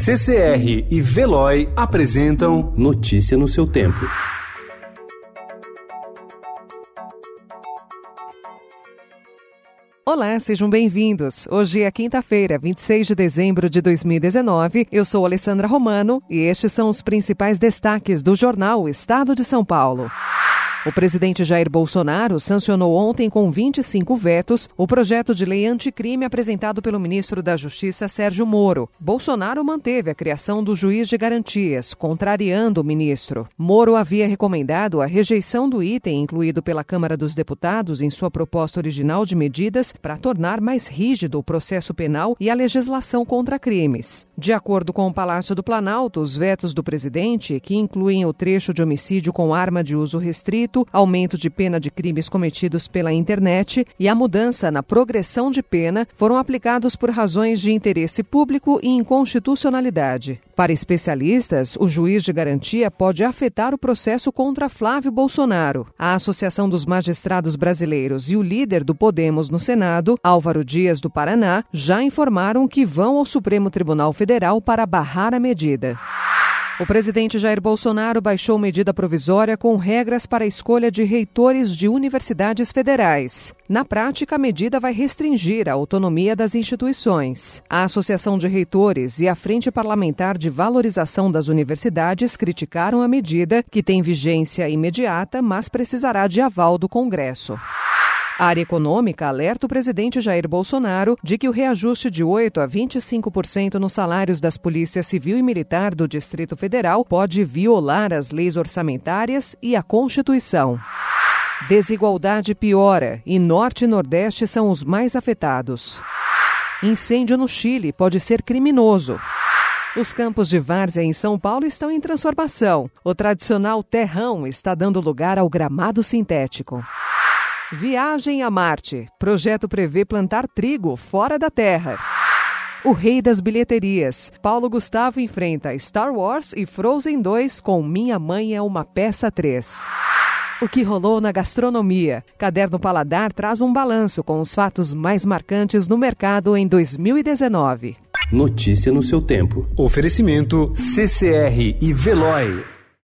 CCR e Veloy apresentam Notícia no seu tempo. Olá, sejam bem-vindos. Hoje é quinta-feira, 26 de dezembro de 2019. Eu sou Alessandra Romano e estes são os principais destaques do jornal Estado de São Paulo. O presidente Jair Bolsonaro sancionou ontem com 25 vetos o projeto de lei anticrime apresentado pelo ministro da Justiça Sérgio Moro. Bolsonaro manteve a criação do juiz de garantias, contrariando o ministro. Moro havia recomendado a rejeição do item incluído pela Câmara dos Deputados em sua proposta original de medidas para tornar mais rígido o processo penal e a legislação contra crimes. De acordo com o Palácio do Planalto, os vetos do presidente, que incluem o trecho de homicídio com arma de uso restrito, aumento de pena de crimes cometidos pela internet e a mudança na progressão de pena foram aplicados por razões de interesse público e inconstitucionalidade. Para especialistas, o juiz de garantia pode afetar o processo contra Flávio Bolsonaro. A Associação dos Magistrados Brasileiros e o líder do Podemos no Senado, Álvaro Dias do Paraná, já informaram que vão ao Supremo Tribunal Federal para barrar a medida. O presidente Jair Bolsonaro baixou medida provisória com regras para a escolha de reitores de universidades federais. Na prática, a medida vai restringir a autonomia das instituições. A Associação de Reitores e a Frente Parlamentar de Valorização das Universidades criticaram a medida, que tem vigência imediata, mas precisará de aval do Congresso. A área econômica alerta o presidente Jair Bolsonaro de que o reajuste de 8 a 25% nos salários das polícias civil e militar do Distrito Federal pode violar as leis orçamentárias e a Constituição. Desigualdade piora e Norte e Nordeste são os mais afetados. Incêndio no Chile pode ser criminoso. Os campos de várzea em São Paulo estão em transformação. O tradicional terrão está dando lugar ao gramado sintético. Viagem a Marte. Projeto prevê plantar trigo fora da Terra. O rei das bilheterias. Paulo Gustavo enfrenta Star Wars e Frozen 2 com Minha Mãe é uma Peça 3. O que rolou na gastronomia? Caderno Paladar traz um balanço com os fatos mais marcantes no mercado em 2019. Notícia no seu tempo. Oferecimento CCR e Veloy.